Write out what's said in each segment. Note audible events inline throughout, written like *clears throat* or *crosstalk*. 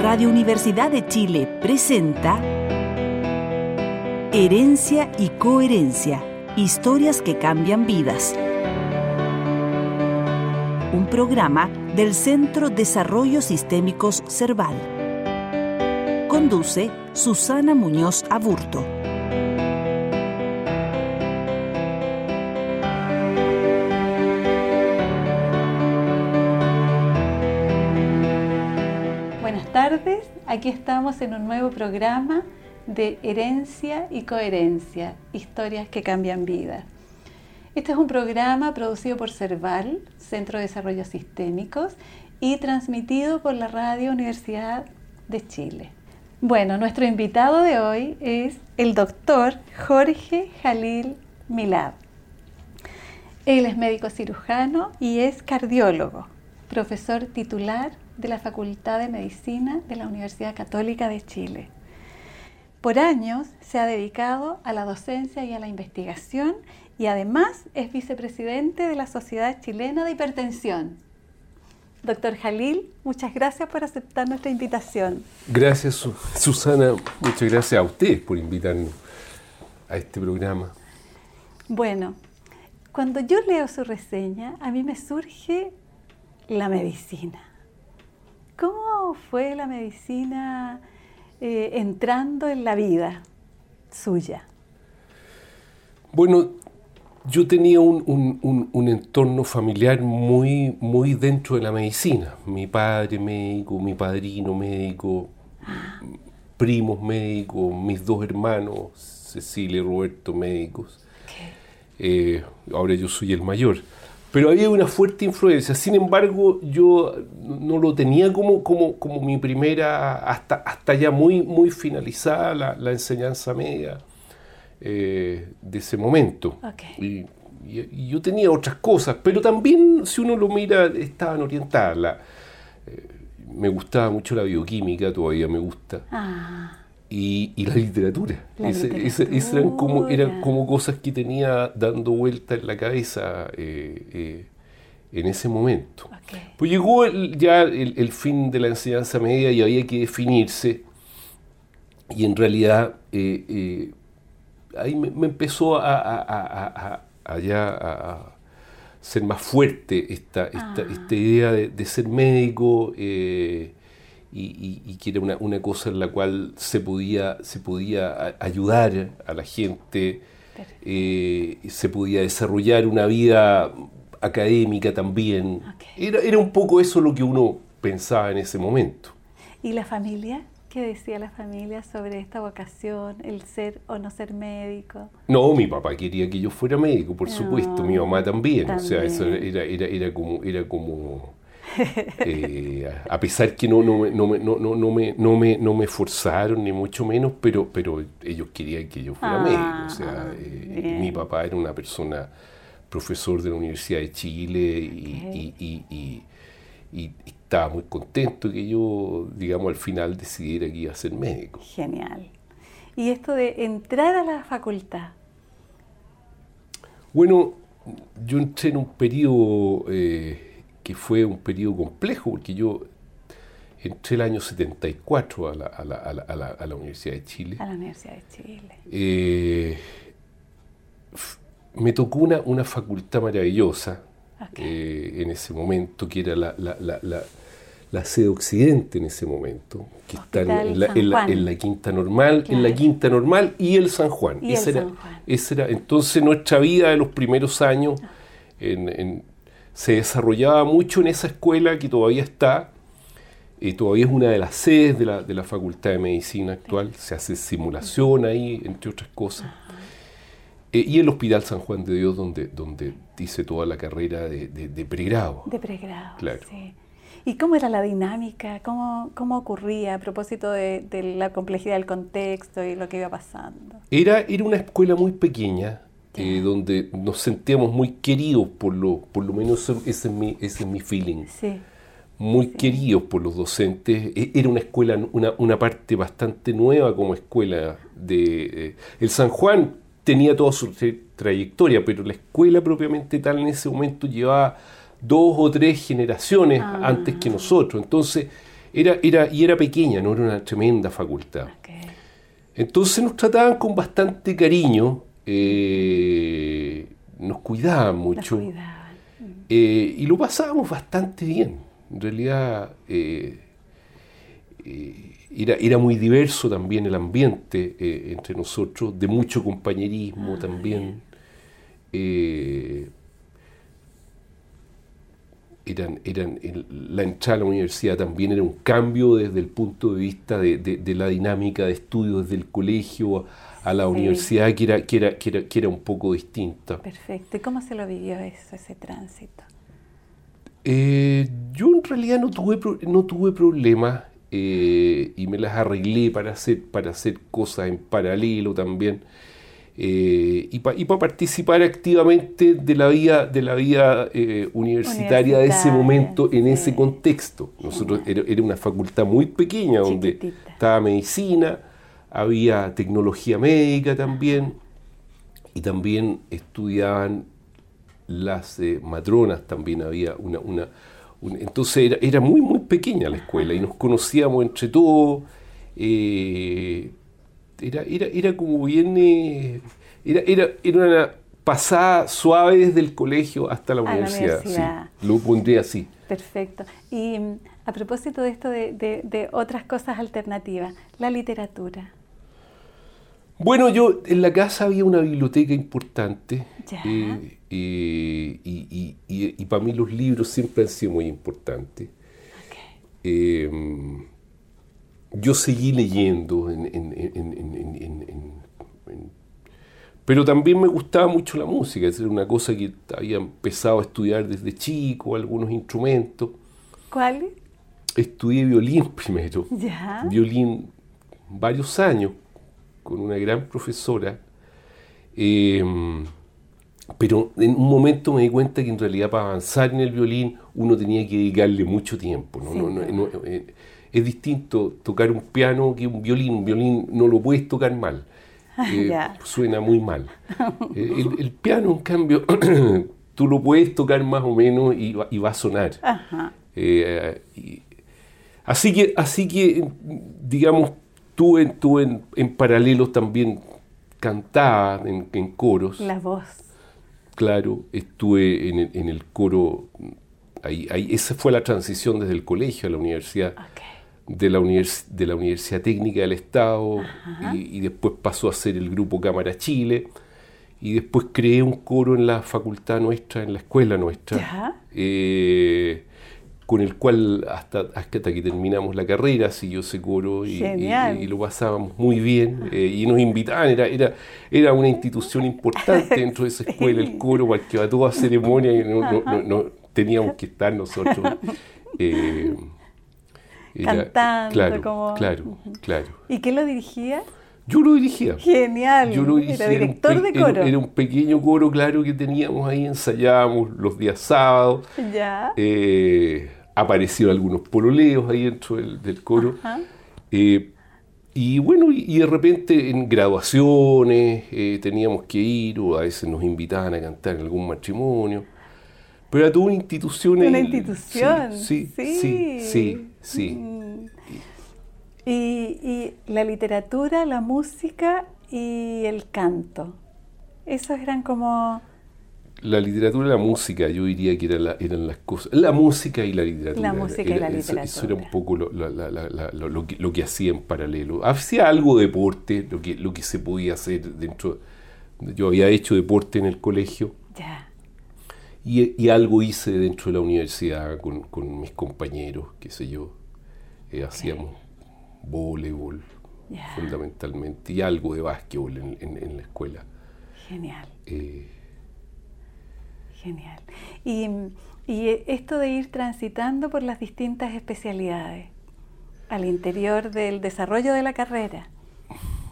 Radio Universidad de Chile presenta Herencia y Coherencia, historias que cambian vidas. Un programa del Centro Desarrollo Sistémicos Cerval. Conduce Susana Muñoz Aburto. Aquí estamos en un nuevo programa de Herencia y Coherencia, historias que cambian vidas. Este es un programa producido por CERVAL, Centro de Desarrollo Sistémicos, y transmitido por la Radio Universidad de Chile. Bueno, nuestro invitado de hoy es el doctor Jorge Jalil Milad. Él es médico cirujano y es cardiólogo, profesor titular de la Facultad de Medicina de la Universidad Católica de Chile. Por años se ha dedicado a la docencia y a la investigación y además es vicepresidente de la Sociedad Chilena de Hipertensión. Doctor Jalil, muchas gracias por aceptar nuestra invitación. Gracias, Susana. Muchas gracias a ustedes por invitarnos a este programa. Bueno, cuando yo leo su reseña, a mí me surge la medicina. ¿Cómo fue la medicina eh, entrando en la vida suya? Bueno, yo tenía un, un, un, entorno familiar muy, muy dentro de la medicina. Mi padre médico, mi padrino médico, primos médicos, mis dos hermanos, Cecilia y Roberto médicos. Eh, ahora yo soy el mayor. Pero había una fuerte influencia. Sin embargo, yo no lo tenía como, como, como mi primera, hasta, hasta ya muy, muy finalizada la, la enseñanza media eh, de ese momento. Y, y, yo tenía otras cosas, pero también, si uno lo mira, estaban orientadas. La, eh, me gustaba mucho la bioquímica, todavía me gusta. Ah, Y, y la literatura. La Ese- literatura. eran, como, eran como cosas que tenía dando vuelta en la cabeza eh, eh, en ese momento. Pues llegó el- ya el, el fin de la enseñanza media y había que definirse. Y en realidad eh, eh, ahí me, me empezó a, a- a- ya ser más fuerte esta, esta, Ah. esta idea de, de ser médico eh, y, y- que era una, una cosa en la cual se podía, se podía ayudar a la gente, eh, se podía desarrollar una vida académica también. Era, era un poco eso lo que uno pensaba en ese momento. ¿Y la familia? ¿Qué decía la familia sobre esta vocación, el ser o no ser médico? No, mi papá quería que yo fuera médico, por No, supuesto, mi mamá también. O sea, eso era, era, era como, era como eh, a pesar que no, no, me- no, no, no, no me, no, me, no me forzaron, ni mucho menos, pero, pero ellos querían que yo fuera Ah, médico. O sea, eh, bien. mi papá era una persona profesor de la Universidad de Chile y, Ok. y- y- y- y estaba muy contento que yo, digamos, al final decidiera que iba a ser médico. Genial. Y esto de entrar a la facultad. Bueno, yo entré en un periodo eh, que fue un periodo complejo, porque yo entré el año 74 a la, a la- a la- a la- a la Universidad de Chile. a la Universidad de Chile. Eh, me tocó una, una facultad maravillosa eh, en ese momento, que era la, la- la- la- la sede occidente en ese momento, que está en, la, en en Quinta Normal, en la. Quinta Normal y el San Juan. Y el Ese era- San Juan. ese era- entonces nuestra vida de los primeros años en- en- se desarrollaba mucho en esa escuela que todavía está, eh, todavía es una de las sedes de la, de la Facultad de Medicina actual, se hace simulación ahí, entre otras cosas. Eh, y el Hospital San Juan de Dios, donde, donde hice toda la carrera de, de- de pregrado. De pregrado. Claro. sí. ¿Y cómo era la dinámica? ¿Cómo, cómo ocurría a propósito de, de la complejidad del contexto y lo que iba pasando? Era, era una escuela muy pequeña, eh, donde nos sentíamos muy queridos, por lo, por lo menos ese es mi, ese es mi feeling. Sí. muy queridos por los docentes. E- Era una escuela, una, una parte bastante nueva como escuela de... eh, el San Juan tenía toda su tra- trayectoria, pero la escuela propiamente tal en ese momento llevaba dos o tres generaciones Ah. antes que nosotros. Entonces Era, era, y era pequeña, no era una tremenda facultad. Entonces nos trataban con bastante cariño, eh, nos cuidaban mucho. Eh, y lo pasábamos bastante bien. En realidad eh, era, era, muy diverso también el ambiente entre nosotros, de mucho compañerismo ah, también eran, eran la entrada a la universidad también era un cambio desde el punto de vista de, la dinámica de estudio desde el colegio a, la universidad que era, que, era, que, era, un poco distinta. Perfecto. ¿Y cómo se lo vivió eso, ese tránsito? Eh, yo en realidad no tuve, no tuve problemas eh, y me las arreglé para hacer, para hacer cosas en paralelo también. Eh, y para participar activamente de la vida, de la vida eh, universitaria, de ese momento, en ese contexto. Nosotros era, una facultad muy pequeña donde estaba medicina, había tecnología médica también, y también estudiaban las eh, matronas, también había una... una, entonces era, era, muy, muy pequeña la escuela y nos conocíamos entre todos era, era, era como bien... Eh, era, era, era una pasada suave desde el colegio hasta la universidad. lo pondría así. Perfecto. Y mm, a propósito de esto de, de, otras cosas alternativas, la literatura. Bueno, yo en la casa había una biblioteca importante eh, eh, y, y, y, para mí los libros siempre han sido muy importantes. Okay yo seguí leyendo, pero también me gustaba mucho la música, es una cosa que había empezado a estudiar desde chico, algunos instrumentos. ¿Cuál? Estudié violín *laughs* primero, ¿Ya? violín varios años, con una gran profesora. Em, pero en un momento me di cuenta que en realidad para avanzar en el violín uno tenía que dedicarle mucho tiempo. ¿no? Eh, es distinto tocar un piano que un violín. Un violín no lo puedes tocar mal. Eh, suena muy mal. *laughs* Eh, el, piano, en cambio, *clears throat* tú lo puedes tocar más o menos y, va a sonar. Eh, así, que, así que, digamos, tú en, tú en, en paralelo también cantaba en, coros. La voz. Claro, estuve en el, en el coro. Ahí, ahí, esa fue la transición desde el colegio a la universidad de la, de la Universidad Técnica del Estado y, después pasó a ser el grupo Cámara Chile y después creé un coro en la facultad nuestra, en la escuela nuestra, eh, con el cual hasta, hasta que terminamos la carrera siguió ese coro y, lo pasábamos muy bien eh, y nos invitaban, era, era, era una institución importante *laughs* dentro de esa escuela, el coro, para que a toda ceremonia y no, no, teníamos que estar nosotros. Eh, cantando. Claro, como... claro, claro. ¿Y quién lo dirigía? Yo lo dirigía. Genial. Yo lo dirigía. Era director de coro. Era, un pequeño coro, claro, que teníamos ahí, ensayábamos los días sábados. Ya. Eh, aparecieron algunos pololeos ahí dentro del, coro. Eh, y bueno, y, de repente en graduaciones eh, teníamos que ir, o a veces nos invitaban a cantar en algún matrimonio. Pero era toda una institución. Una institución. Sí, sí, sí, sí. Mm. Y, la literatura, la música y el canto. Esos eran como... La literatura y la música, yo diría que eran, las cosas. La música y la literatura. La música y la literatura. Eso, era un poco lo, que, lo, que, hacía en paralelo. Hacía algo de deporte, lo que, lo que se podía hacer dentro. Yo había hecho deporte en el colegio. Ya. Y, algo hice dentro de la universidad con, mis compañeros, qué sé yo. Eh, hacíamos voleibol fundamentalmente y algo de básquetbol en, la escuela. Genial. Eh, Genial. Y, y esto de ir transitando por las distintas especialidades al interior del desarrollo de la carrera.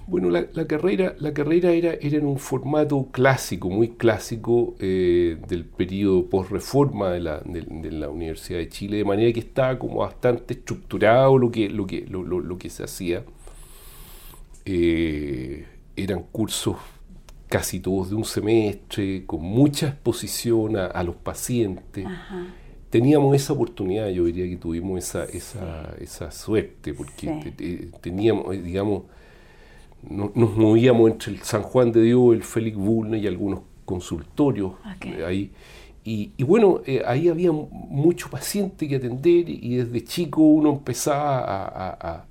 Bueno, la, carrera, la carrera era, era en un formato clásico, muy clásico eh, del periodo post-reforma de la, de, la, Universidad de Chile, de manera que estaba como bastante estructurado lo que, lo que, lo, lo, que se hacía. Eh, eran cursos casi todos de un semestre, con mucha exposición a, los pacientes. teníamos esa oportunidad, yo diría que tuvimos esa, esa, esa suerte, porque teníamos, eh, digamos, nos movíamos entre el San Juan de Dios, el Félix Bulne y algunos consultorios ahí. Y, bueno, eh, ahí había mucho paciente que atender y desde chico uno empezaba a, a,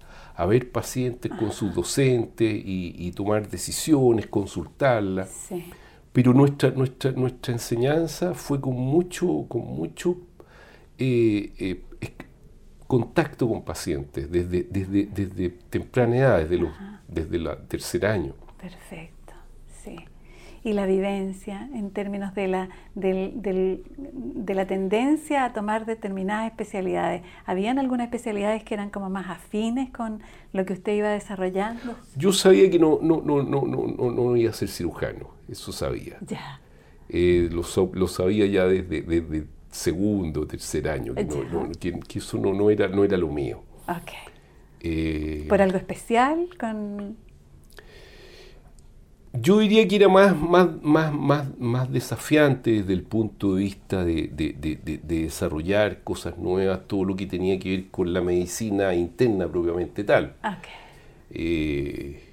ver pacientes con sus docentes y, tomar decisiones, consultarlas. Pero nuestra, nuestra, nuestra enseñanza fue con mucho, con mucho eh, eh, contacto con pacientes desde, desde, desde temprana edad, desde, los, desde el tercer año. Perfecto, sí y la vivencia en términos de la, de la tendencia a tomar determinadas especialidades. ¿Habían algunas especialidades que eran como más afines con lo que usted iba desarrollando? Yo sabía que no, no, no, no, no, no iba a ser cirujano, eso sabía. Ya. Eh, lo, lo, sabía ya desde, desde segundo, tercer año, que, que, eso no, no, era, no era lo mío. Okay. Eh, ¿Por algo especial? con yo diría que era más, más, más, más, más desafiante desde el punto de vista de, desarrollar cosas nuevas, todo lo que tenía que ver con la medicina interna propiamente tal. Eh,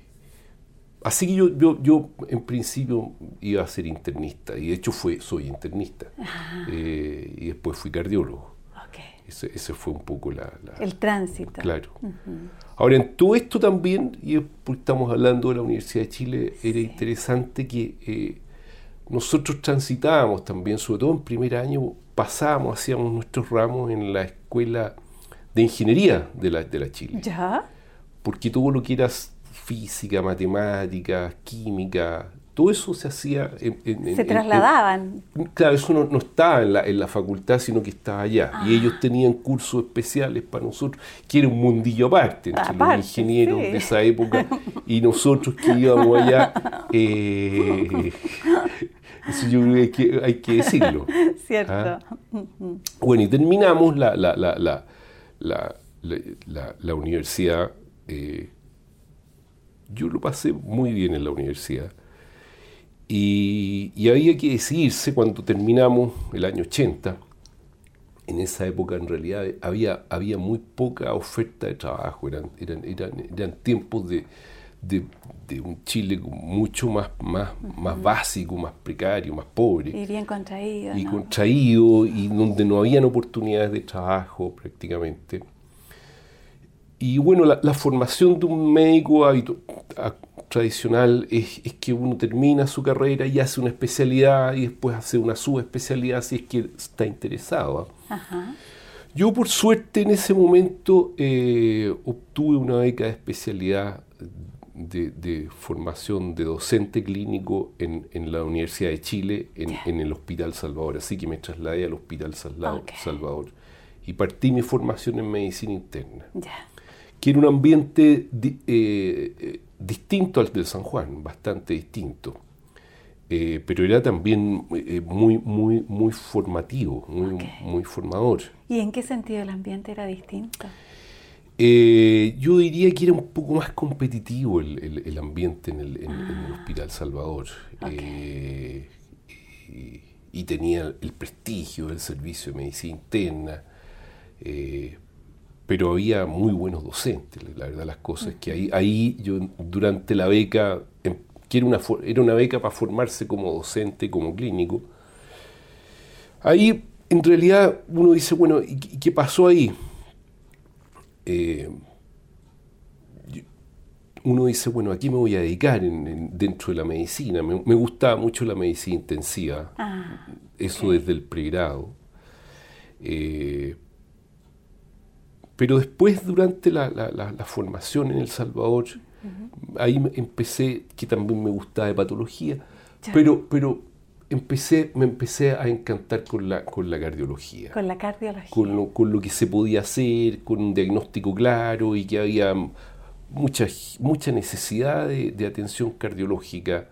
así que yo, yo, yo, en principio iba a ser internista, y de hecho fue, soy internista, eh, y después fui cardiólogo. Ese, fue un poco la... el tránsito. Claro. Ahora, en todo esto también, y estamos hablando de la Universidad de Chile, era interesante que eh, nosotros transitábamos también, sobre todo en primer año, pasábamos, hacíamos nuestros ramos en la escuela de ingeniería de la, de la Chile. ¿Ya? Porque todo lo que era física, matemática, química, todo eso se hacía... En, se trasladaban. claro, eso no, estaba en la, en la, facultad, sino que estaba allá. Y ah. ellos tenían cursos especiales para nosotros, que era un mundillo aparte, entre los ingenieros de esa época y nosotros que íbamos allá. *laughs* Eh, eso yo creo que hay que decirlo. Cierto. ¿ah? Bueno, y terminamos la, la, la, la universidad. Eh, yo lo pasé muy bien en la universidad y, había que decidirse cuando terminamos el año 80. En esa época en realidad había, había muy poca oferta de trabajo, eran, eran, eran, tiempos de, de, un Chile mucho más, más, más básico, más precario, más pobre. Y bien contraído. Y contraído, y donde no habían oportunidades de trabajo prácticamente. Y bueno, la, la formación de un médico tradicional es, que uno termina su carrera y hace una especialidad y después hace una subespecialidad si es que está interesado. ¿ah? Yo por suerte en ese momento eh, obtuve una beca de especialidad de, formación de docente clínico en, la Universidad de Chile, en, el Hospital Salvador. Así que me trasladé al Hospital Salvador, y partí mi formación en medicina interna. Era un ambiente eh, distinto al del San Juan, bastante distinto. Eh, pero era también eh, muy, muy, muy formativo, muy, muy formador. ¿Y en qué sentido el ambiente era distinto? Eh, yo diría que era un poco más competitivo el, ambiente en el, ah. Hospital Salvador. Y, tenía el prestigio del servicio de medicina interna pero había muy buenos docentes, la verdad las cosas, que ahí, ahí yo durante la beca, em, que era una, era una beca para formarse como docente, como clínico, ahí en realidad uno dice, bueno, ¿y qué pasó ahí? Eh, uno dice, bueno, aquí me voy a dedicar dentro de la medicina. Me, gustaba mucho la medicina intensiva, ah, eso desde el pregrado. Eh, pero después, durante la, formación en El Salvador, ahí empecé, que también me gustaba de patología, pero, pero empecé, me empecé a encantar con la, con la cardiología. Con la cardiología. Con lo, con lo que se podía hacer, con un diagnóstico claro y que había mucha, mucha necesidad de, atención cardiológica.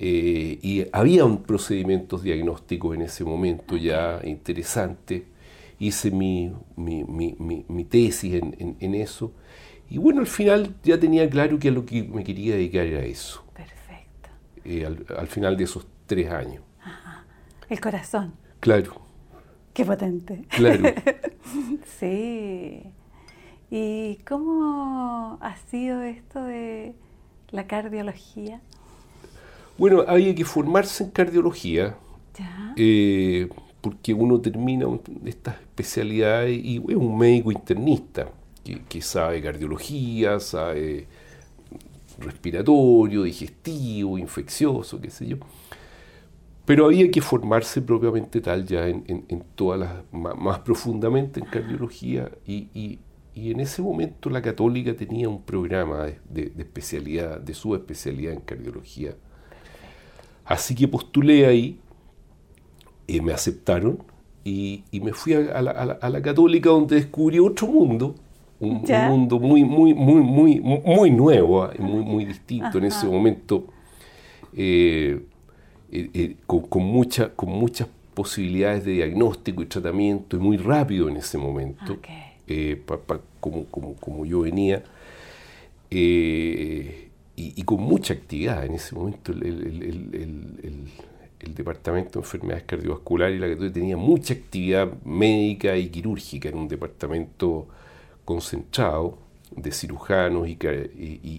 Eh, y había un procedimientos diagnósticos en ese momento ya interesantes hice mi, mi, mi, mi tesis en, en, eso. Y bueno, al final ya tenía claro que a lo que me quería dedicar era eso. Perfecto. Eh, al, final de esos tres años. Ajá. El corazón. Claro. Qué potente. Claro. *laughs* sí. ¿Y cómo ha sido esto de la cardiología? Bueno, había que formarse en cardiología. Eh, porque uno termina estas especialidades y es un médico internista que, que sabe cardiología, sabe respiratorio, digestivo, infeccioso, qué sé yo. Pero había que formarse propiamente tal ya en, todas las, más, profundamente en cardiología y, en ese momento la católica tenía un programa de, especialidad, de su especialidad en cardiología. Así que postulé ahí, me aceptaron y, me fui a, la, católica donde descubrí otro mundo, un, mundo muy, muy, muy, muy, muy nuevo, ah, muy, muy distinto en ese momento. Eh, eh, eh, con, mucha, con muchas posibilidades de diagnóstico y tratamiento y muy rápido en ese momento, como, como, como, yo venía, y, con mucha actividad. En ese momento el, el, Departamento de Enfermedades Cardiovasculares y la que tenía mucha actividad médica y quirúrgica, en un departamento concentrado de cirujanos y,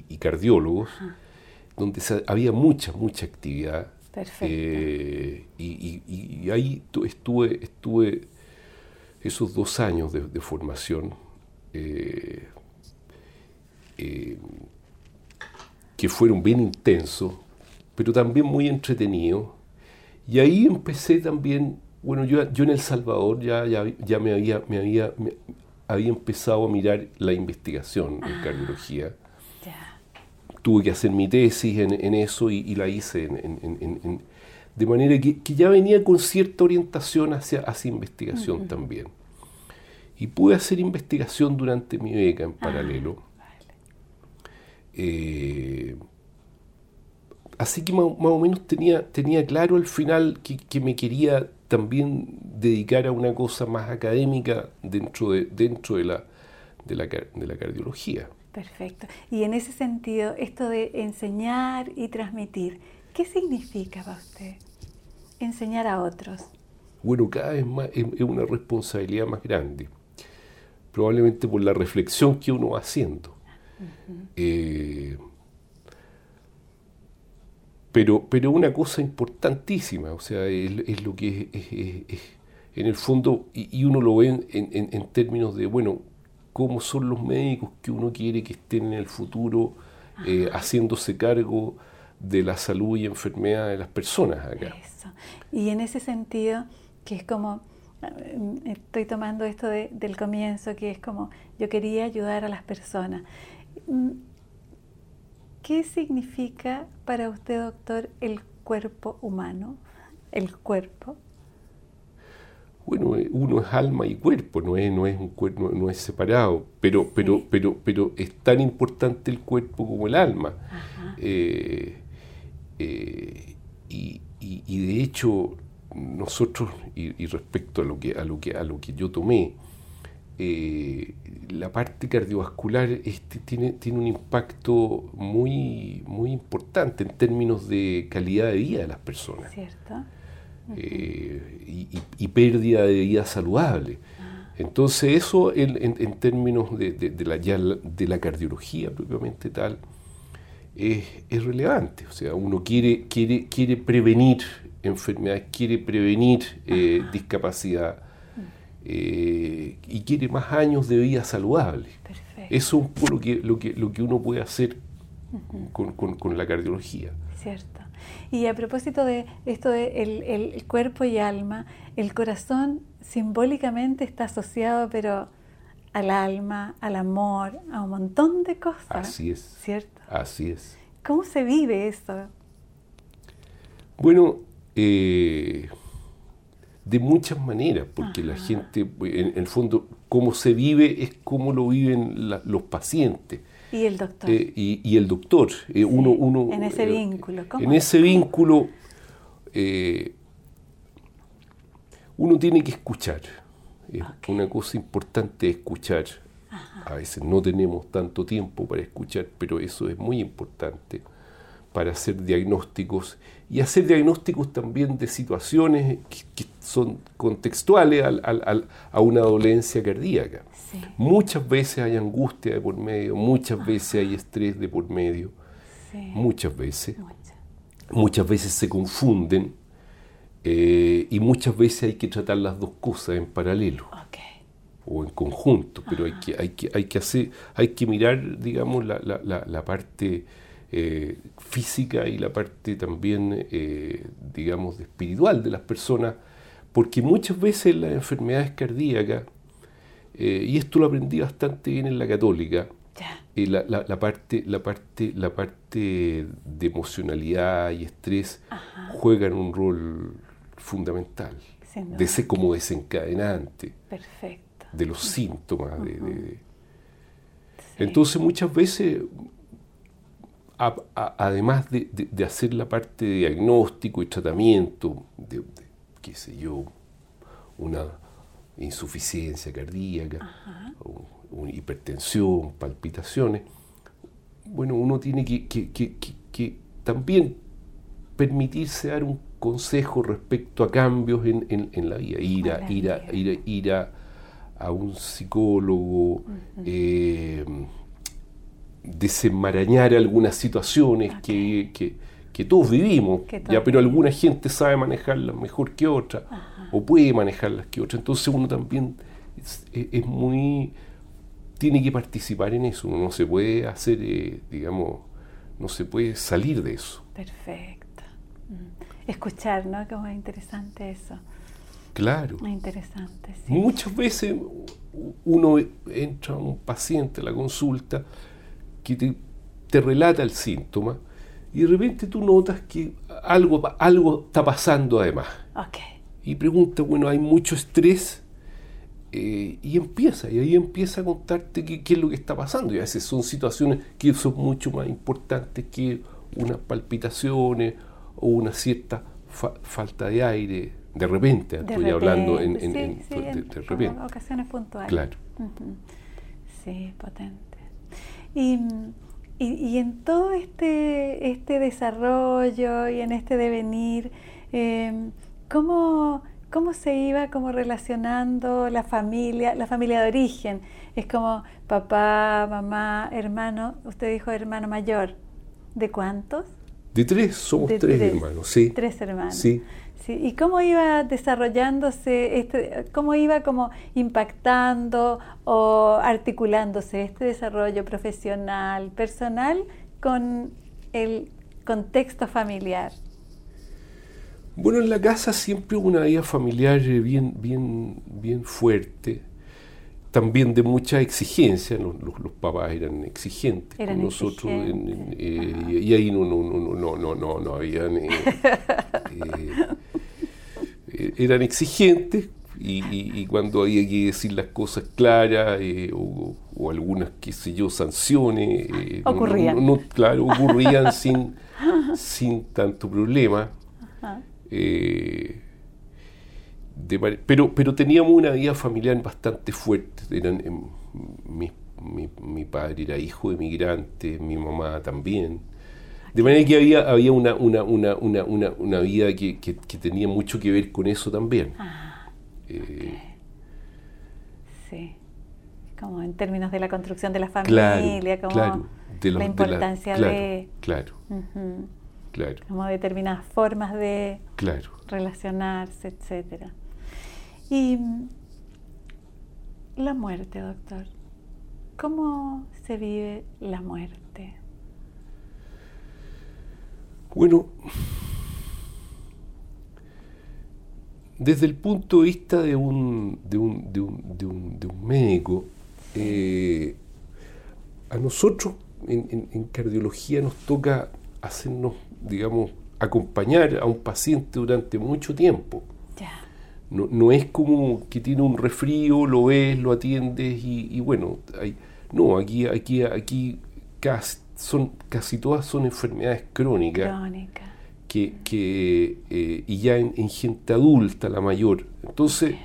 y, cardiólogos, donde había mucha, mucha actividad Perfecto. Eh, y, ahí estuve, estuve esos dos años de, formación eh, eh, que fueron bien intensos, pero también muy entretenidos. Y ahí empecé también, bueno, yo, yo en El Salvador ya, ya, me, había, me, había, había empezado a mirar la investigación en ah. cardiología tuve que hacer mi tesis en, eso y, la hice de manera que, ya venía con cierta orientación hacia, hacia investigación también. Y pude hacer investigación durante mi beca en ah, paralelo. Eh, así que más, o menos tenía, tenía claro al final que, me quería también dedicar a una cosa más académica dentro de, dentro de, la, de, la, de la cardiología. Perfecto. Y en ese sentido, esto de enseñar y transmitir, ¿qué significa para usted enseñar a otros? Bueno, cada vez más es una responsabilidad más grande, probablemente por la reflexión que uno va haciendo. Eh, pero, pero una cosa importantísima, o sea, es, lo que es, en el fondo, y, uno lo ve en, en términos de, bueno, cómo son los médicos que uno quiere que estén en el futuro eh, haciéndose cargo de la salud y enfermedad de las personas acá. Y en ese sentido, que es como, eh, estoy tomando esto del comienzo, que es como, yo quería ayudar a las personas. ¿Qué significa para usted, doctor, el cuerpo humano? El cuerpo bueno, eh, uno es alma y cuerpo, no es, no es un cuerpo, no es separado, pero, pero, pero, pero es tan importante el cuerpo como el alma. Eh, eh, y, de hecho, nosotros, y, respecto a lo que, a lo que, a lo que yo tomé, la parte cardiovascular este, tiene, tiene un impacto muy, muy importante en términos de calidad de vida de las personas. ¿Cierto? Eh, y, pérdida de vida saludable. Entonces eso en, términos de, la, de la cardiología propiamente tal es, relevante. O sea, uno quiere, quiere, quiere prevenir enfermedades, quiere prevenir eh, discapacidad eh, y quiere más años de vida saludable. Eso es un poco lo que, lo que, lo que uno puede hacer con, con la cardiología. Cierto. Y a propósito de esto de el, cuerpo y alma, el corazón simbólicamente está asociado, pero al alma, al amor, a un montón de cosas. Así es. ¿Cierto? Así es. ¿Cómo se vive eso? Bueno, eh, de muchas maneras, porque la gente, en, el fondo, cómo se vive es cómo lo viven los pacientes. Y el doctor. Eh, y, el doctor. Eh, uno, uno, en ese eh, vínculo. en ese vínculo uno tiene que escuchar. Una cosa importante es escuchar. A veces no tenemos tanto tiempo para escuchar, pero eso es muy importante. para hacer diagnósticos y hacer diagnósticos también de situaciones que, son contextuales a una dolencia cardíaca. Muchas veces hay angustia de por medio, muchas veces hay estrés de por medio, muchas veces. Muchas. veces se confunden eh, y muchas veces hay que tratar las dos cosas en paralelo o en conjunto, pero hay que, hay que, hay que hacer, hay que mirar, digamos, la, la, la, parte eh, física y la parte también, eh, digamos, espiritual de las personas, porque muchas veces las enfermedades cardíacas, eh, y esto lo aprendí bastante bien en la católica, la, la, parte, la, parte, la parte de emocionalidad y estrés juegan un rol fundamental, de ser como desencadenante. Perfecto de los síntomas. de, Entonces muchas veces, además de, hacer la parte de diagnóstico y tratamiento, de, qué sé yo, una insuficiencia cardíaca, una hipertensión, palpitaciones, bueno, uno tiene que, que, también permitirse dar un consejo respecto a cambios en, en, la vida, ir a, ir a, ir a, ir a a un psicólogo, eh, desenmarañar algunas situaciones que, que, todos vivimos, ya, pero alguna gente sabe manejarlas mejor que otra, o puede manejarlas que otra. Entonces uno también es, muy... tiene que participar en eso, uno no se puede hacer, eh, digamos, no se puede salir de eso. Perfecto. Mm. Escuchar, ¿no? Que es interesante eso. Claro. Muy interesante. Muchas veces uno entra a un paciente a la consulta que te, relata el síntoma y de repente tú notas que algo, algo está pasando además. Y pregunta, bueno, hay mucho estrés eh, y empieza, y ahí empieza a contarte qué, es lo que está pasando. Y a veces son situaciones que son mucho más importantes que unas palpitaciones o una cierta falta de aire, de repente, estoy hablando en, de, repente. ocasiones puntuales. Claro. Sí, potente. Y, y, en todo este, este desarrollo y en este devenir, eh, ¿cómo, ¿cómo se iba como relacionando la familia, la familia de origen? Es como papá, mamá, hermano, usted dijo hermano mayor. ¿De cuántos? De tres, somos tres, hermanos, sí. Tres hermanos. Sí. ¿Y cómo iba desarrollándose, este, cómo iba como impactando o articulándose este desarrollo profesional, personal con el contexto familiar? Bueno, en la casa siempre hubo una vida familiar bien, bien, bien fuerte, también de mucha exigencia, los, los, papás eran exigentes con nosotros eh, y ahí no, no, no, no, no, no, no había... Eh, eh, eran exigentes y, cuando había que decir las cosas claras o, algunas, qué sé yo, sanciones, ocurrían. No, claro, ocurrían *laughs* sin, sin tanto problema. Pero, pero teníamos una vida familiar bastante fuerte. Eran, em, mi, mi, padre era hijo de migrantes, mi mamá también. De manera que había, había una, una, una, una, una vida que, que, tenía mucho que ver con eso también. Ah, eh, sí, como en términos de la construcción de la familia, como la importancia de, Claro, claro. Como determinadas formas de claro. relacionarse, etcétera. Y la muerte, doctor. ¿Cómo se vive la muerte? Bueno, desde el punto de vista de un, de un, de un, de un, de un médico, eh, a nosotros en, cardiología nos toca hacernos, digamos, acompañar a un paciente durante mucho tiempo. No, no, es como que tiene un resfrío, lo ves, lo atiendes y, bueno, hay, no, aquí, aquí, aquí casi son, casi todas son enfermedades crónicas. Que, que eh, y ya en, gente adulta, la mayor. Entonces,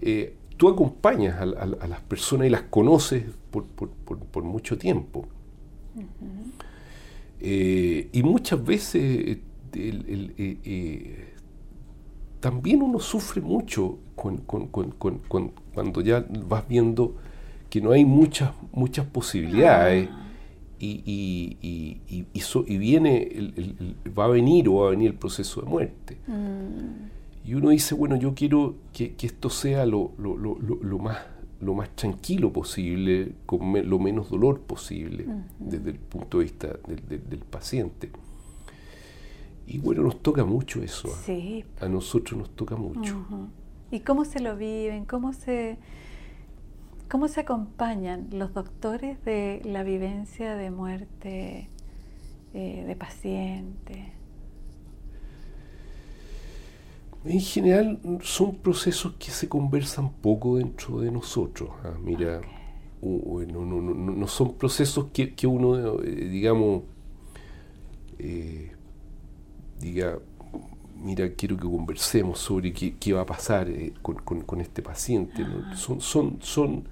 eh, tú acompañas a, las personas y las conoces por, por, por, mucho tiempo. Eh, y muchas veces también uno sufre mucho cuando ya vas viendo que no hay muchas, muchas posibilidades. Y, y, y, viene el, va a venir o va a venir el proceso de muerte. Mm. Y uno dice, bueno, yo quiero que, esto sea lo, lo, más, lo más tranquilo posible, con lo menos dolor posible, desde el punto de vista del, paciente. Y bueno, nos toca mucho eso. ¿ah? Sí. A nosotros nos toca mucho. ¿Y cómo se lo viven? ¿Cómo se, ¿Cómo se acompañan los doctores de la vivencia de muerte eh, de paciente? En general son procesos que se conversan poco dentro de nosotros. ¿ah? Mira, no, son procesos que, uno, eh, digamos, eh, diga, mira, quiero que conversemos sobre qué, va a pasar eh, con, este paciente. Ah. Son, son, son,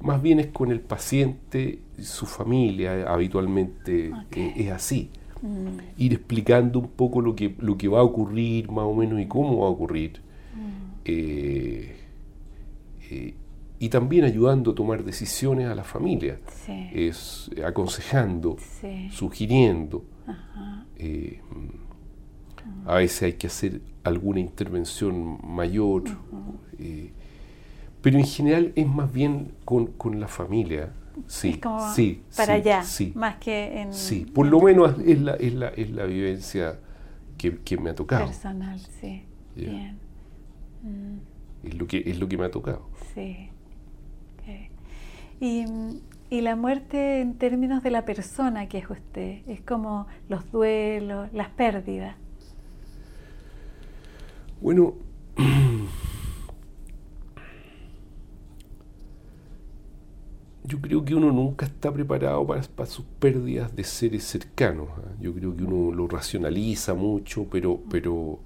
más bien es con el paciente, su familia, habitualmente eh, es así. Mm. Ir explicando un poco lo que, lo que va a ocurrir más o menos y cómo va a ocurrir. Mm. Eh, y también ayudando a tomar decisiones a la familia, es aconsejando, sugiriendo. A veces hay que hacer alguna intervención mayor. Eh, pero en general es más bien con, la familia. Sí, sí, para allá, más que en... Sí, por lo menos es la, es la, es la vivencia que, me ha tocado. Personal, sí. Bien. Mm. Es, lo que, es lo que me ha tocado. Sí. Y, y, la muerte en términos de la persona que es usted, es como los duelos, las pérdidas. Bueno, *clears throat* yo creo que uno nunca está preparado para, sus pérdidas de seres cercanos. ¿ah? Yo creo que uno lo racionaliza mucho, pero, pero,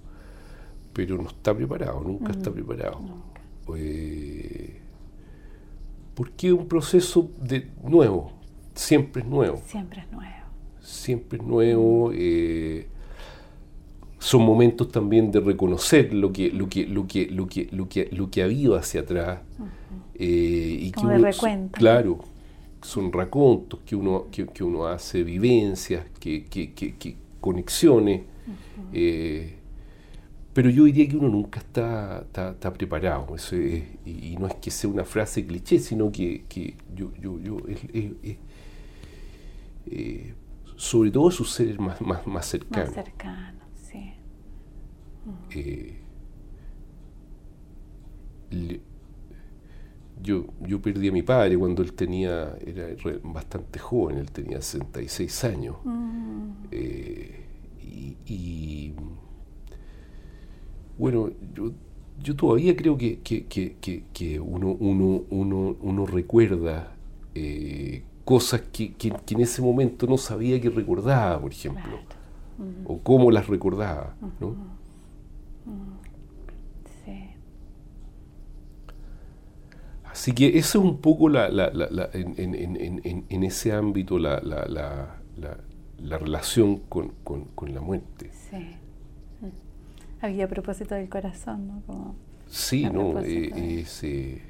pero no está preparado, nunca está preparado. Eh, porque es un proceso de nuevo, siempre es nuevo. Siempre es nuevo. Siempre es nuevo. Eh, son momentos también de reconocer lo que, lo que, lo que, lo que, lo que, lo que ha habido hacia atrás. Eh, y que uno, Claro, son racontos que uno, que, uno hace, vivencias, que, conexiones. Eh, pero yo diría que uno nunca está, está, preparado. Eso y, no es que sea una frase cliché, sino que, yo, yo, yo eh, sobre todo sus seres más, más, más cercanos. Más cercanos. Eh, yo, yo perdí a mi padre cuando él tenía, era bastante joven, él tenía 66 años. Mm. Eh, y, bueno, yo, yo todavía creo que, que, uno, uno, uno, uno, recuerda eh, cosas que, en ese momento no sabía que recordaba, por ejemplo, o cómo las recordaba. ¿no? Así que eso es un poco la, en, ese ámbito la, relación con, la muerte. Sí. Mm. Había a propósito del corazón, ¿no? sí, no. Eh, eh,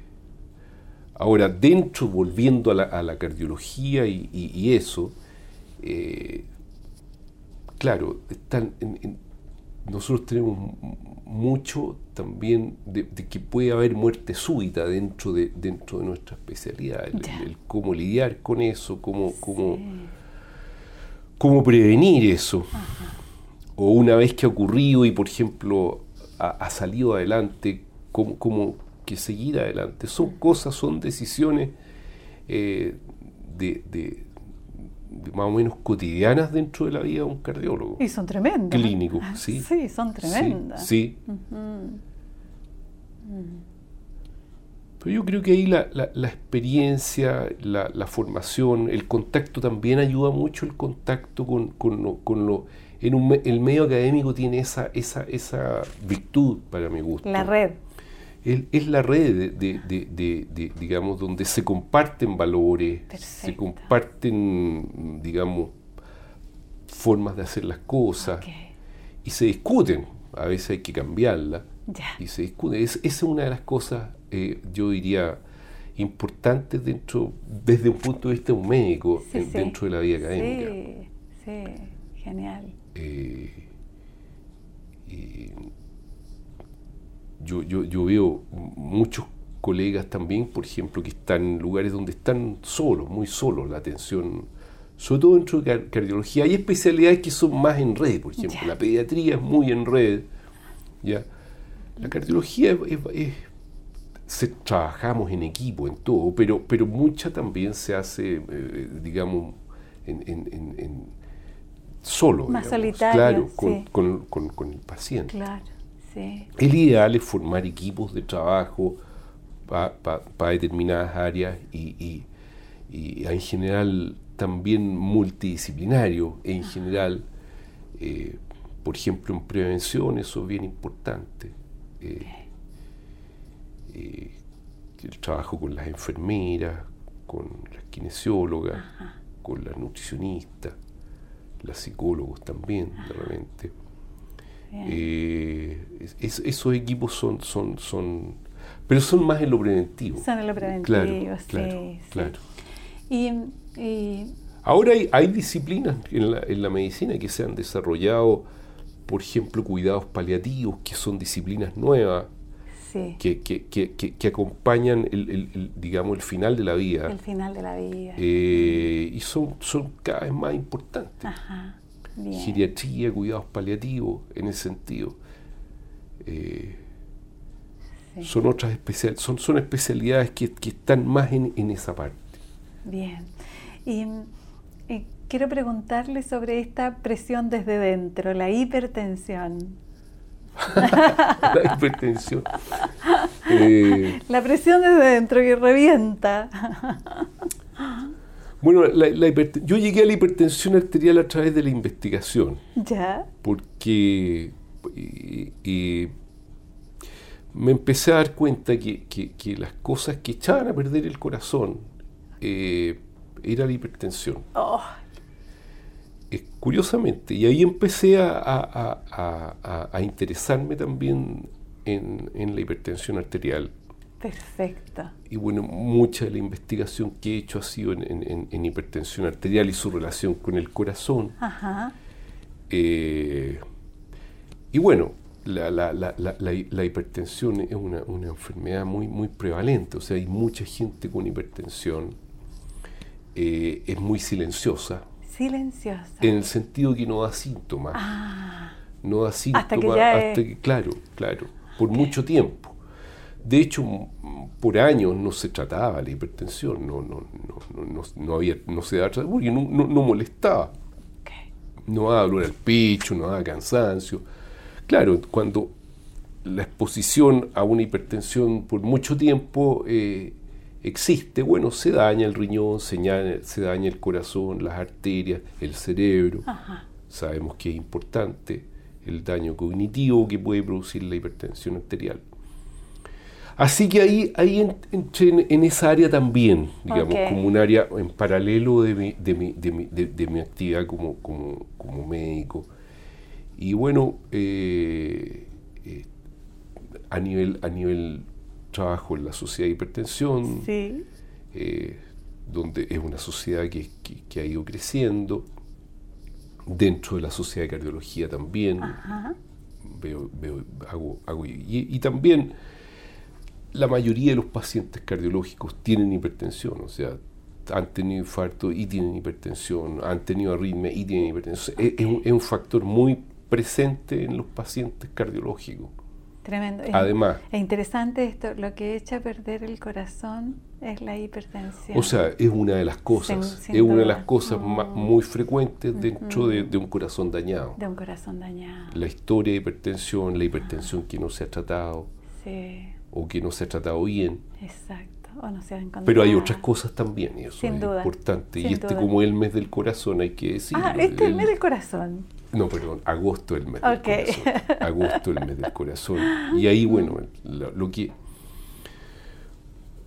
ahora, dentro, volviendo a la, cardiología y, eso, eh, claro, están nosotros tenemos mucho también de, que puede haber muerte súbita dentro de, dentro de nuestra especialidad, el, cómo lidiar con eso, cómo, cómo, cómo prevenir eso. O una vez que ha ocurrido y, por ejemplo, ha, salido adelante, cómo, cómo, que seguir adelante. Son cosas, son decisiones eh, de, más o menos cotidianas dentro de la vida de un cardiólogo. Y son tremendas. Clínico, ah, sí. Sí, son tremendas. Sí. Pero yo creo que ahí la, la, experiencia, la, la, formación, el contacto también ayuda mucho el contacto con, con lo, con lo en un, el medio académico tiene esa, esa, esa virtud para mi gusto. La red es la red de, digamos, donde se comparten valores, se comparten, digamos, formas de hacer las cosas y se discuten. A veces hay que cambiarla y se discute. Es, esa es una de las cosas, eh, yo diría, importantes dentro, desde un punto de vista de un médico, dentro de la vida académica. Sí, sí, genial. Eh, yo, yo, yo veo muchos colegas también, por ejemplo, que están en lugares donde están solos, muy solos, la atención, sobre todo dentro de cardiología. Hay especialidades que son más en red, por ejemplo, la pediatría es muy en red, ¿ya? La cardiología es, trabajamos en equipo, en todo, pero, pero mucha también se hace, eh, digamos, en, solo. Más solitario. Claro, con, con, el paciente. Claro, sí. El ideal es formar equipos de trabajo, para determinadas áreas y, en general también multidisciplinario, en general, eh, por ejemplo, en prevención, eso es bien importante. Eh, eh, el trabajo con las enfermeras, con las kinesiólogas, con las nutricionistas, las psicólogos también, de repente. Esos equipos son, son, son pero son más en lo preventivo. Son en lo preventivo, sí. Claro, Y, Ahora hay, disciplinas en la, en la, medicina que se han desarrollado, por ejemplo, cuidados paliativos, que son disciplinas nuevas, que, que, que, que, acompañan el, el, digamos, el final de la vida. El final de la vida. Eh, y son, son cada vez más importantes. Ajá, Geriatría, cuidados paliativos, en ese sentido. Eh, son otras especial, son, son especialidades que, están más en, esa parte. Bien. Y, quiero preguntarle sobre esta presión desde dentro, la hipertensión. *laughs* la hipertensión. Eh, la presión desde dentro que revienta. *laughs* bueno, yo llegué a la hipertensión arterial a través de la investigación. ¿Ya? Porque me empecé a dar cuenta que, las cosas que echaban a perder el corazón eh, era la hipertensión. Oh. curiosamente, y ahí empecé a, interesarme también en, la hipertensión arterial. Perfecto. Y bueno, mucha de la investigación que he hecho ha sido en, hipertensión arterial y su relación con el corazón. Ajá. Eh, y bueno, la, la, la, la, hipertensión es una, una, enfermedad muy, muy prevalente, o sea, hay mucha gente con hipertensión, eh, es muy silenciosa. Silenciosa. En el sentido que no da síntomas. Ah. No da síntomas hasta que, hasta que claro, claro, por mucho tiempo. De hecho, por años no se trataba la hipertensión, no, no, no, no, no había, no se daba porque no, no, molestaba. No daba dolor al pecho, no daba cansancio Claro, cuando la exposición a una hipertensión por mucho tiempo eh, existe, bueno, se daña el riñón, se daña, el corazón, las arterias, el cerebro. Sabemos que es importante el daño cognitivo que puede producir la hipertensión arterial. Así que ahí, ahí entré en, esa área también, digamos, como un área en paralelo de mi, de mi, de mi, actividad como, como, como médico. Y bueno, eh, eh, a, nivel, a nivel trabajo en la sociedad de hipertensión, eh, donde es una sociedad que, ha ido creciendo, dentro de la sociedad de cardiología también, veo, veo, hago, hago y, también la mayoría de los pacientes cardiológicos tienen hipertensión, o sea, han tenido infarto y tienen hipertensión, han tenido arritmia y tienen hipertensión. Es, un, es, un, factor muy presente en los pacientes cardiológicos. Tremendo. Además. Es interesante esto, lo que echa a perder el corazón es la hipertensión. O sea, es una de las cosas, es una de las cosas muy frecuentes dentro de, un corazón dañado. De un corazón dañado. La historia de hipertensión, la hipertensión que no se ha tratado. Sí. O que no se ha tratado bien. Exacto. O no se ha Pero hay otras cosas también, y eso es importante. y este, como el mes del corazón, hay que decir. Ah, este es el mes del corazón. No, perdón, agosto el mes del corazón. *laughs* Agosto el mes del corazón. Y ahí, bueno, lo, que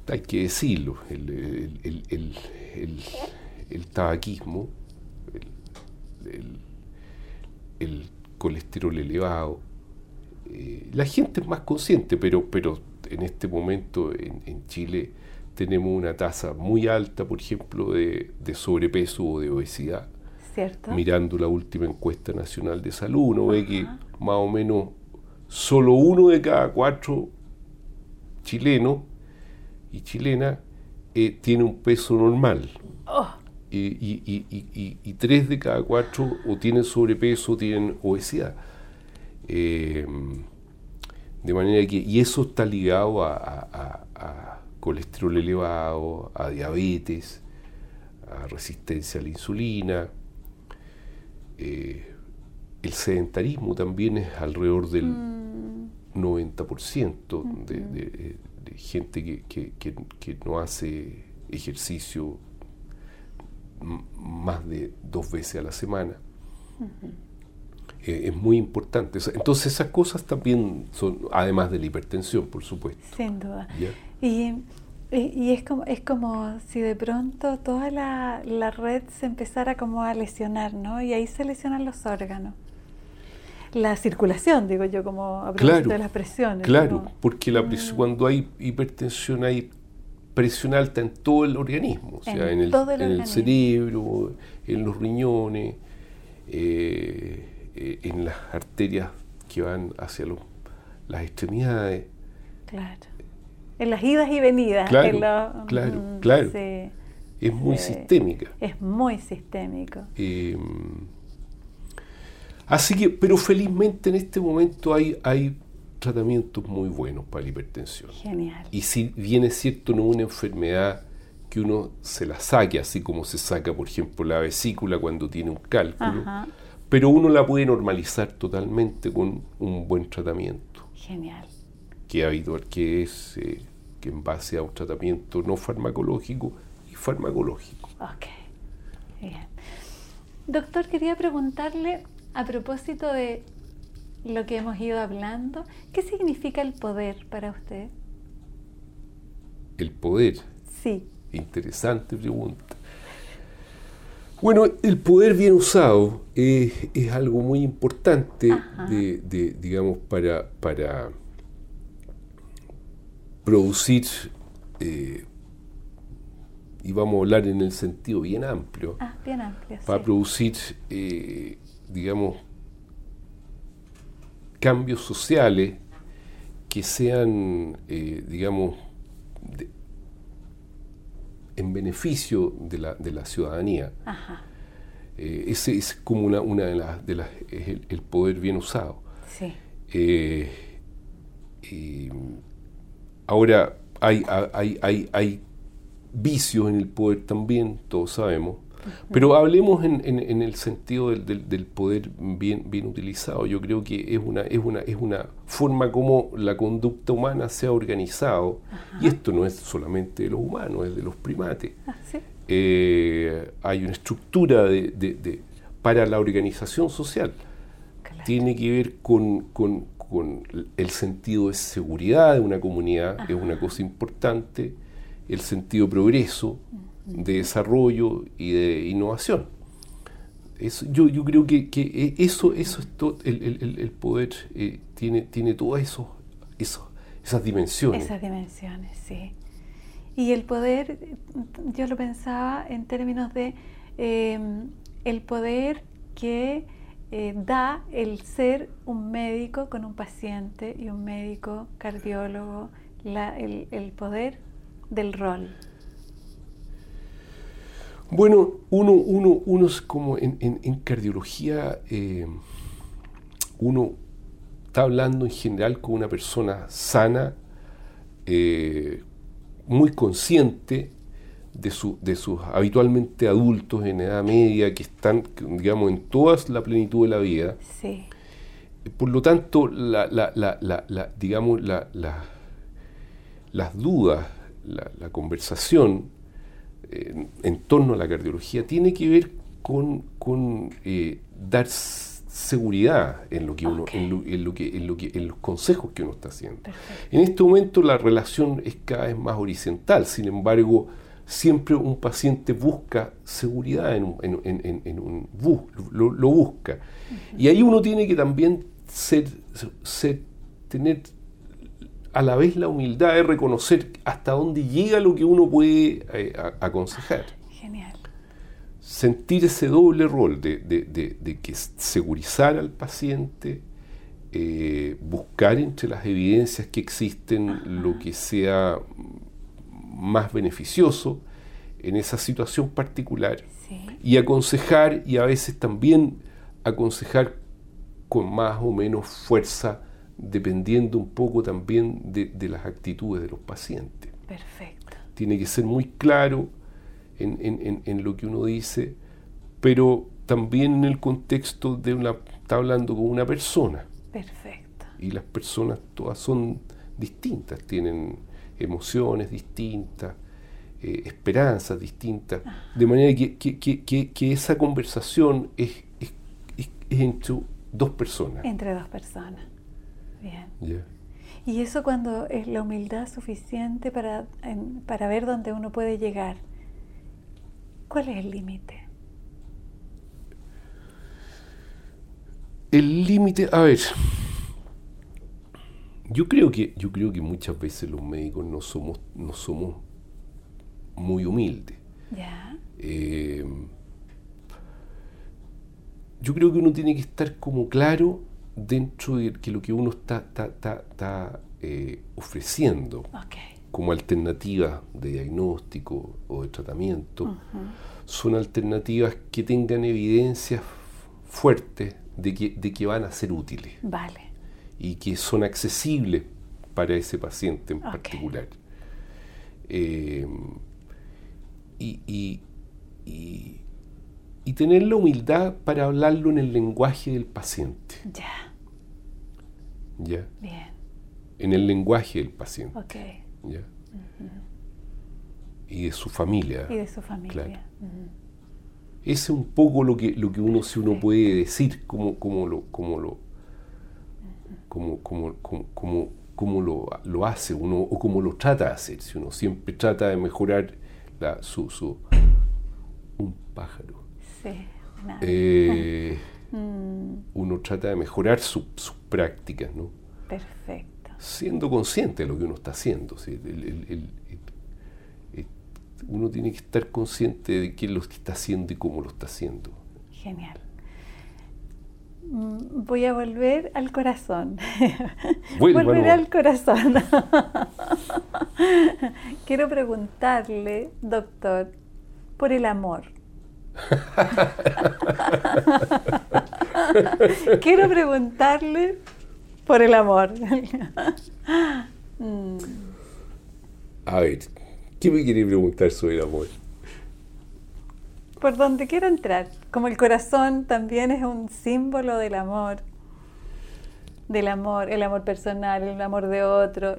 hay que decirlo, el, tabaquismo, el colesterol elevado. Eh, la gente es más consciente, pero, pero en este momento en, Chile tenemos una tasa muy alta, por ejemplo, de, sobrepeso o de obesidad. Mirando la última encuesta nacional de salud, uno ve que más o menos solo uno de cada cuatro chilenos y chilenas eh, tiene un peso normal. Oh. Y, tres de cada cuatro o tienen sobrepeso o tienen obesidad. Eh, de manera que, y eso está ligado a, colesterol elevado, a diabetes, a resistencia a la insulina. Eh, el sedentarismo también es alrededor del 90% mm. de, gente que, no hace ejercicio más de dos veces a la semana. Eh, es muy importante. Entonces esas cosas también son, además de la hipertensión, por supuesto. Sin duda. Y, y, es, como, es como si de pronto toda la, la, red se empezara como a lesionar, ¿no? Y ahí se lesionan los órganos. La circulación, digo yo, como a propósito de las presiones. Claro, porque la mm. cuando hay hipertensión hay presión alta en todo el organismo, o sea, en el, en el cerebro, en los riñones, eh, eh, en las arterias que van hacia las extremidades. Claro. En las idas y venidas. Claro, claro, mm, claro. Es muy sistémica. Es muy sistémico. Eh, así que, pero felizmente en este momento hay, hay tratamientos muy buenos para la hipertensión. Genial. Y si bien es cierto, no es una enfermedad que uno se la saque, así como se saca, por ejemplo, la vesícula cuando tiene un cálculo, pero uno la puede normalizar totalmente con un buen tratamiento. Genial. Que habitual que es eh, que en base a un tratamiento no farmacológico y farmacológico. Ok. Bien. Doctor, quería preguntarle a propósito de lo que hemos ido hablando, ¿qué significa el poder para usted? El poder. Sí. Interesante pregunta. Bueno, el poder bien usado es, algo muy importante, de, digamos, para, para producir, eh, y vamos a hablar en el sentido bien amplio, ah, bien amplio para producir, eh, digamos, cambios sociales que sean, eh, digamos, en beneficio de la, de la ciudadanía. Eh, ese es como una, una de las, de las es el, poder bien usado. Sí. Eh, ahora hay, hay, hay, hay vicios en el poder también, todos sabemos. Pero hablemos en, en, el sentido del, del, poder bien, bien utilizado. Yo creo que es una, es, una, es una forma como la conducta humana se ha organizado. Y esto no es solamente de los humanos, es de los primates. Ah, eh, hay una estructura de, de, para la organización social. Tiene que ver con, con, con, el sentido de seguridad de una comunidad, es una cosa importante, el sentido de progreso de desarrollo y de innovación. Eso, yo, yo creo que, que eh, eso, eso es todo, el, el, el poder eh, tiene, tiene todas eso, eso, esas dimensiones. Esas dimensiones, sí. Y el poder, yo lo pensaba en términos de em, el poder que eh, da el ser un médico con un paciente y un médico cardiólogo, la, el, el poder del rol. Bueno, uno, uno, uno es como en, cardiología, eh, uno está hablando en general con una persona sana, eh, muy consciente de, su, de sus habitualmente adultos en edad media que están, digamos, en toda la plenitud de la vida. Sí. Por lo tanto, la, la, la, digamos, las dudas, la, conversación en torno a la cardiología tiene que ver con, con eh, dar seguridad en lo que uno, en, lo, que, en lo que, en los consejos que uno está haciendo. En este momento la relación es cada vez más horizontal, sin embargo, siempre un paciente busca seguridad en un, en, un bus, lo, busca. Y ahí uno tiene que también ser, tener a la vez la humildad de reconocer hasta dónde llega lo que uno puede eh, aconsejar. Genial. Sentir ese doble rol de, de que segurizar al paciente, eh, buscar entre las evidencias que existen lo que sea más beneficioso en esa situación particular y aconsejar y a veces también aconsejar con más o menos fuerza dependiendo un poco también de, las actitudes de los pacientes. Perfecto. Tiene que ser muy claro en, en, lo que uno dice, pero también en el contexto de una, está hablando con una persona. Perfecto. Y las personas todas son distintas, tienen emociones distintas, eh, esperanzas distintas, de manera que, esa conversación es, entre dos personas. Entre dos personas. Bien. Y eso cuando es la humildad suficiente para, para ver dónde uno puede llegar. ¿Cuál es el límite? El límite, a ver, yo creo que, yo creo que muchas veces los médicos no somos, no somos muy humildes. Eh, yo creo que uno tiene que estar como claro dentro de que lo que uno está, está, eh, ofreciendo como alternativa de diagnóstico o de tratamiento son alternativas que tengan evidencias fuertes de que, de que van a ser útiles. Vale. Y que son accesibles para ese paciente en particular. Eh, y, y, tener la humildad para hablarlo en el lenguaje del paciente. Ya. ¿Ya? Bien. En el lenguaje del paciente. Ok. ¿Ya? Y de su familia. Y de su familia. Claro. Ese es un poco lo que, lo que uno, si uno puede decir, como, como lo, como lo, como, como, como, como, lo, lo, hace uno o como lo trata de hacer. Si uno siempre trata de mejorar la, su, su un pájaro. Sí, eh, *laughs* mm. Uno trata de mejorar sus prácticas, ¿no? Perfecto. Siendo consciente de lo que uno está haciendo. ¿sí? el, uno tiene que estar consciente de qué es lo que está haciendo y cómo lo está haciendo. Genial. Mm, voy a volver al corazón. *laughs* Volveré al corazón. *laughs* Quiero preguntarle, doctor, por el amor. *laughs* Quiero preguntarle por el amor. *laughs* Mm. A ver, ¿Qué me quiere preguntar sobre el amor? Por donde quiero entrar. Como el corazón también es un símbolo del amor. Del amor, el amor personal, el amor de otro,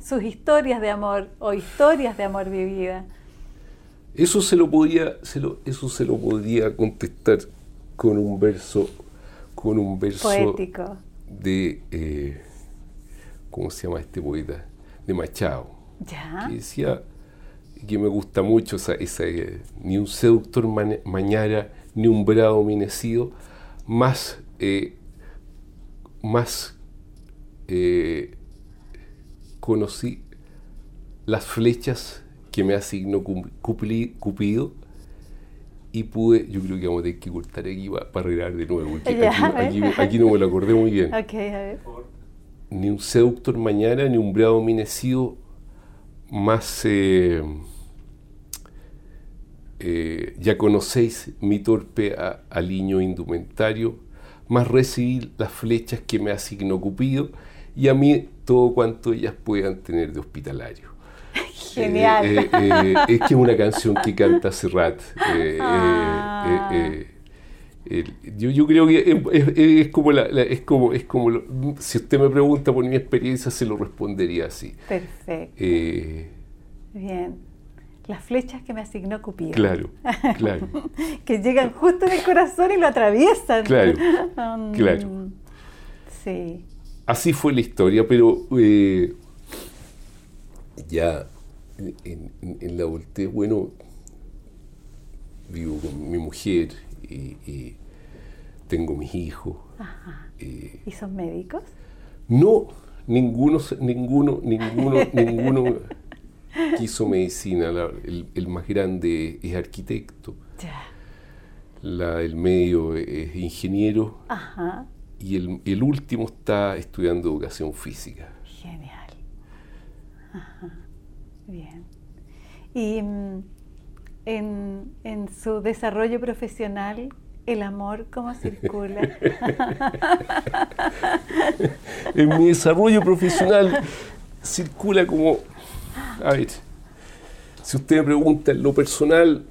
sus historias de amor o historias de amor vivida. Eso se lo podía, eso se lo podía contestar con un verso, con un verso poético de eh, ¿cómo se llama este poeta? de Machado. ¿Ya? Que decía que me gusta mucho, esa, eh, ni un seductor mañana, ni un bravo minecido, más, eh, más conocí las flechas que me asignó Cupido y pude, yo creo que vamos a tener que cortar aquí para, arreglar de nuevo, *laughs* aquí, no me lo acordé muy bien. *laughs* Ni un seductor mañana, ni un bravo minecido, más eh, ya conocéis mi torpe aliño indumentario, más recibí las flechas que me asignó Cupido y a mí todo cuanto ellas puedan tener de hospitalario. Genial. Eh, eh, es que es una canción que canta Serrat. Ah. yo, yo, creo que es, como, la, es como, es como si usted me pregunta por mi experiencia, se lo respondería así. Perfecto. Bien las flechas que me asignó Cupido. Claro, claro. *laughs* que llegan justo en el corazón y lo atraviesan. Claro, um, *laughs* claro. Sí. Así fue la historia, pero eh, ya en, la adultez, bueno, vivo con mi mujer y, tengo mis hijos. Eh, ¿Y son médicos? No, ninguno, ninguno, ninguno, *laughs* ninguno quiso medicina. el, más grande es arquitecto. La, el medio es ingeniero. Y el, el, último está estudiando educación física. Genial. Bien. Y mm, en, en su desarrollo profesional, el amor, ¿cómo circula? *laughs* en mi desarrollo profesional circula como, a ver, si usted me pregunta en lo personal,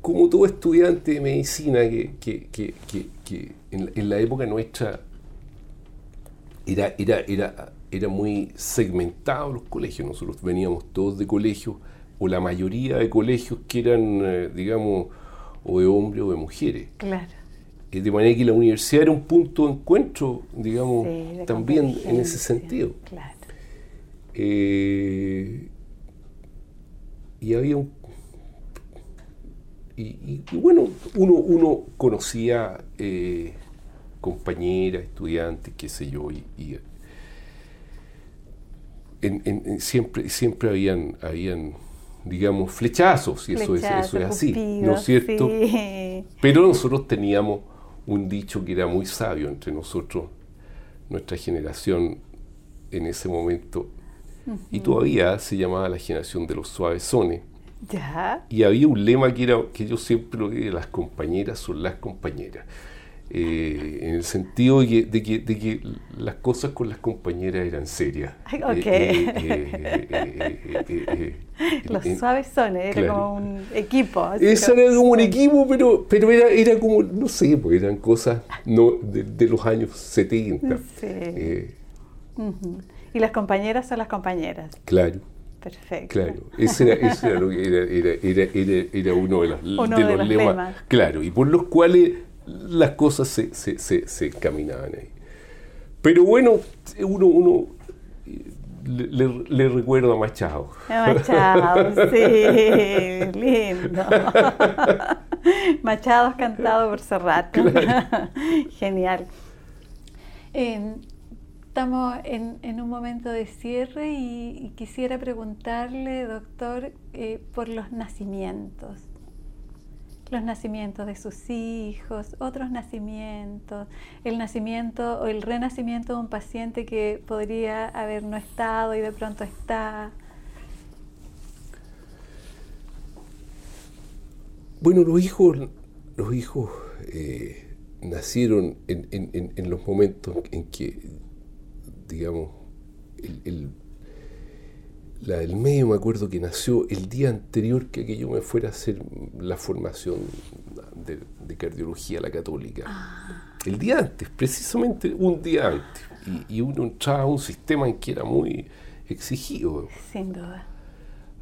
como todo estudiante de medicina que, en, la época nuestra era, era, era, era muy segmentado los colegios, nosotros veníamos todos de colegios, o la mayoría de colegios que eran, eh, digamos, o de hombres o de mujeres. Claro. Eh, de manera que la universidad era un punto de encuentro, digamos, también en ese sentido. Claro. Eh, y había un... Y, bueno, uno, uno conocía compañeras, estudiantes, qué sé yo, y, siempre, siempre habían, habían digamos, flechazos, y eso, es, eso es así, ¿no es cierto? Pero nosotros teníamos un dicho que era muy sabio entre nosotros, nuestra generación en ese momento, y todavía se llamaba la generación de los suavezones. ¿Ya? Y había un lema que era que yo siempre lo dije, las compañeras son las compañeras. Eh, en el sentido de que, de, que, las cosas con las compañeras eran serias. Los suaves son, era como un equipo. Eso era como un equipo, pero, pero era, era como, no sé, porque eran cosas no, de, los años 70. Eh, y las compañeras son las compañeras. Claro. Perfecto. Claro, ese era, ese era, lo que era, era, era, era uno de los, de los, lemas. Claro, y por los cuales las cosas se, se, se, se encaminaban ahí. Pero bueno, uno, uno le, le, recuerdo a Machado. Machado, sí, lindo. *laughs* Machado es cantado por Serrat. *laughs* Genial. estamos en, en, un momento de cierre y, quisiera preguntarle, doctor, eh, por los nacimientos los nacimientos de sus hijos, otros nacimientos, el nacimiento o el renacimiento de un paciente que podría haber no estado y de pronto está. Bueno, los hijos, los hijos eh, nacieron en, los momentos en que, digamos, el la del medio me acuerdo que nació el día anterior que, que yo me fuera a hacer la formación de, cardiología a la católica. Ah. El día antes, precisamente un día antes. Y, uno entraba a un sistema en que era muy exigido. Sin duda.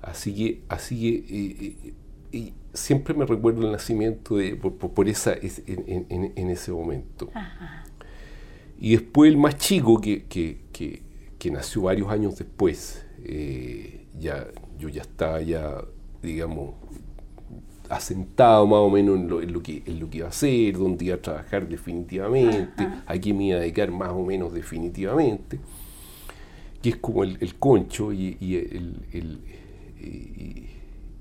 Así que, así que eh, eh, siempre me recuerdo el nacimiento de, por, esa, en, ese momento. Y después el más chico que, que nació varios años después, eh, ya, yo ya estaba ya, digamos, asentado más o menos en lo, que, en lo que iba a hacer, dónde iba a trabajar definitivamente, a qué me iba a dedicar más o menos definitivamente, que es como el, concho y, el,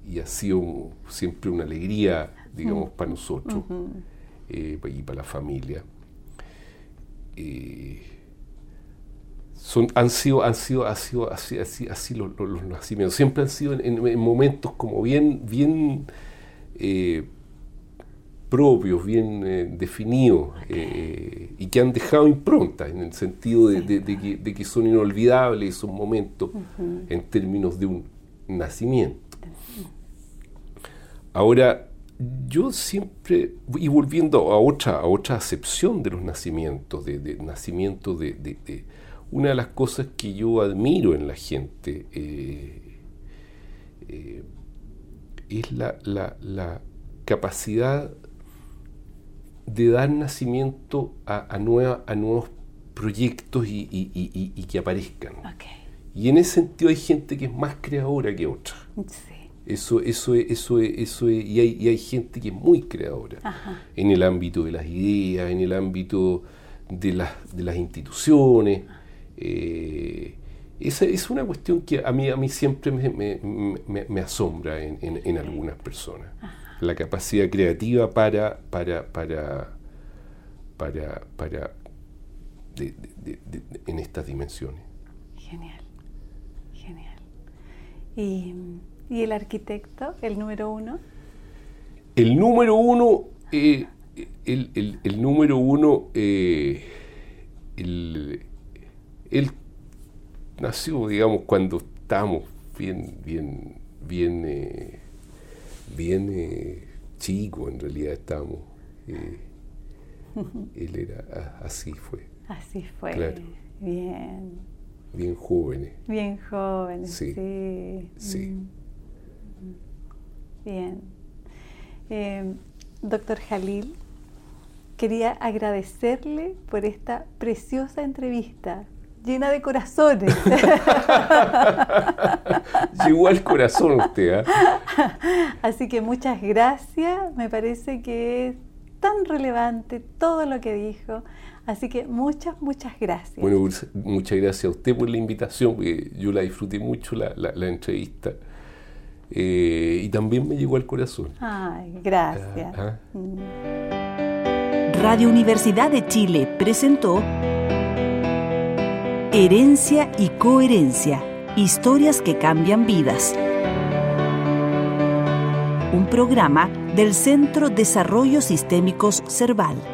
y, ha sido siempre una alegría, digamos, para nosotros eh, y para la familia. Eh, son, han sido, han sido, ha sido así, así, así los, nacimientos. Siempre han sido en, momentos como bien, bien eh, propios, bien eh, definidos eh, y que han dejado impronta en el sentido de, que, son inolvidables esos momentos en términos de un nacimiento. Ahora, yo siempre, y volviendo a otra, a otra acepción de los nacimientos, de, nacimiento de, una de las cosas que yo admiro en la gente eh, eh, es la, capacidad de dar nacimiento a, a, nuevos proyectos y, que aparezcan. Y en ese sentido hay gente que es más creadora que otra. Sí. Eso, eso, es- eso, es- eso, es- y, hay, y hay gente que es muy creadora Ajá. en el ámbito de las ideas, en el ámbito de las, de las instituciones. Eh, esa es una cuestión que a mí, a mí siempre me, me- me- me asombra en, en- en algunas personas. La capacidad creativa para, para, para, para, para de- de- de- de- en estas dimensiones. Genial. Genial. ¿Y, y el arquitecto, el número uno? El número uno, eh, el, el- el número uno, eh, el- él nació, digamos, cuando estábamos bien, bien, bien, eh, bien eh, chicos, en realidad estábamos. eh, él era así, fue, Así fue. Claro. Bien. bien jóvenes. Bien joven. Sí. Sí. Sí. Mm. Bien. Eh, doctor Jalil, quería agradecerle por esta preciosa entrevista, llena de corazones. *laughs* Llegó al corazón usted, ¿ah? *laughs* Así que muchas gracias, me parece que es tan relevante todo lo que dijo. Así que muchas, muchas gracias. Bueno, muchas gracias a usted por la invitación, porque yo la disfruté mucho, la, la- la entrevista. Eh, y también me llegó al corazón. Ay, gracias. Ah, Mm. Radio Universidad de Chile presentó Herencia y Coherencia, historias que cambian vidas. Un programa del Centro Desarrollos Sistémicos Cerval.